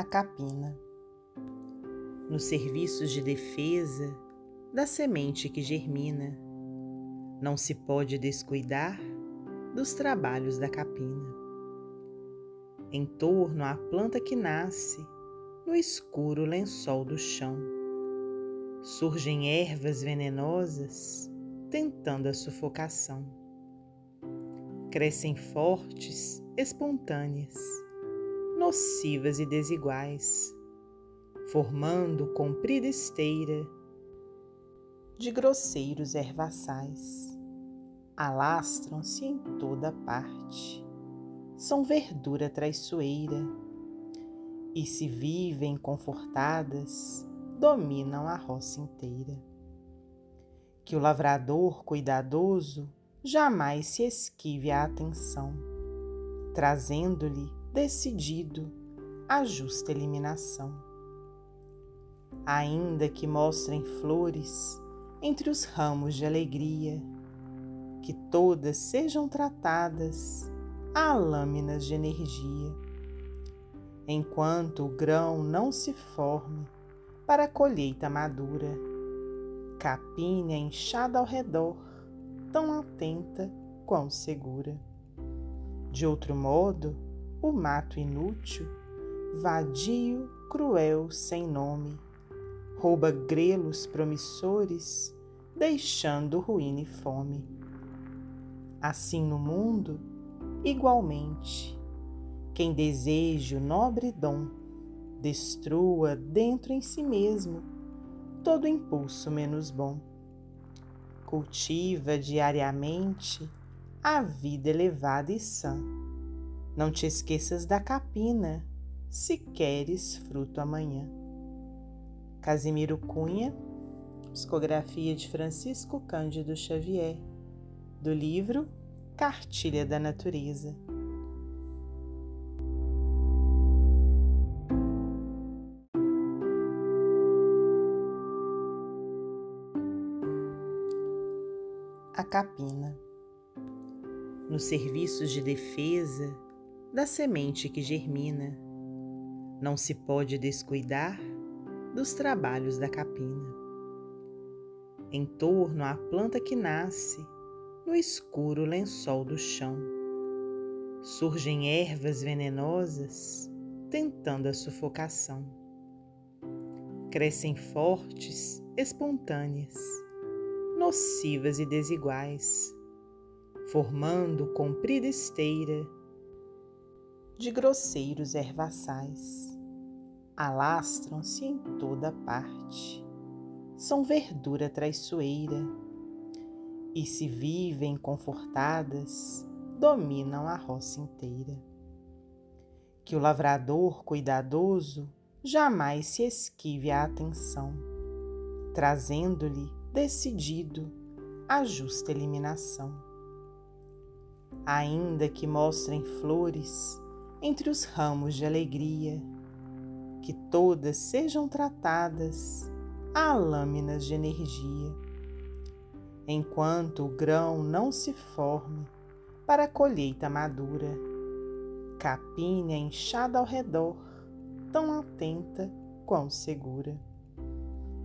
a capina. Nos serviços de defesa da semente que germina, não se pode descuidar dos trabalhos da capina. Em torno à planta que nasce no escuro lençol do chão, surgem ervas venenosas tentando a sufocação. Crescem fortes, espontâneas nocivas e desiguais, formando comprida esteira de grosseiros ervaçais. Alastram-se em toda parte, são verdura traiçoeira, e se vivem confortadas, dominam a roça inteira. Que o lavrador cuidadoso jamais se esquive a atenção, trazendo-lhe decidido a justa eliminação. Ainda que mostrem flores entre os ramos de alegria, que todas sejam tratadas a lâminas de energia, enquanto o grão não se forme para a colheita madura, capinha inchada ao redor, tão atenta quão segura. De outro modo, o mato inútil, vadio, cruel, sem nome, rouba grelos promissores, deixando ruína e fome. Assim no mundo, igualmente, quem deseja o nobre dom, destrua dentro em si mesmo todo impulso menos bom. Cultiva diariamente a vida elevada e sã não te esqueças da capina, se queres fruto amanhã. Casimiro Cunha, psicografia de Francisco Cândido Xavier, do livro Cartilha da Natureza. A capina. Nos serviços de defesa, da semente que germina. Não se pode descuidar dos trabalhos da capina. Em torno à planta que nasce no escuro lençol do chão, surgem ervas venenosas tentando a sufocação. Crescem fortes, espontâneas, nocivas e desiguais, formando comprida esteira de grosseiros ervaçais. Alastram-se em toda parte, são verdura traiçoeira, e se vivem confortadas, dominam a roça inteira. Que o lavrador cuidadoso jamais se esquive a atenção, trazendo-lhe decidido a justa eliminação. Ainda que mostrem flores entre os ramos de alegria, que todas sejam tratadas a lâminas de energia, enquanto o grão não se forme para a colheita madura, capinha inchada ao redor, tão atenta quão segura.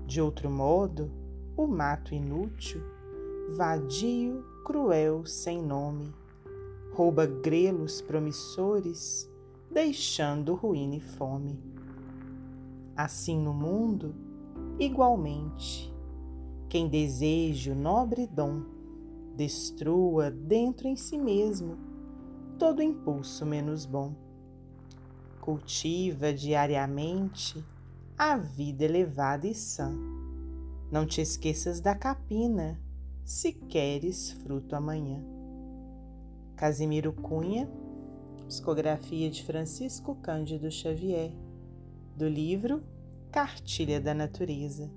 De outro modo, o mato inútil, vadio, cruel, sem nome, rouba grelos promissores, deixando ruína e fome. Assim no mundo, igualmente, quem deseja o nobre dom, destrua dentro em si mesmo todo impulso menos bom. Cultiva diariamente a vida elevada e sã. Não te esqueças da capina, se queres fruto amanhã. Casimiro Cunha, psicografia de Francisco Cândido Xavier, do livro Cartilha da Natureza.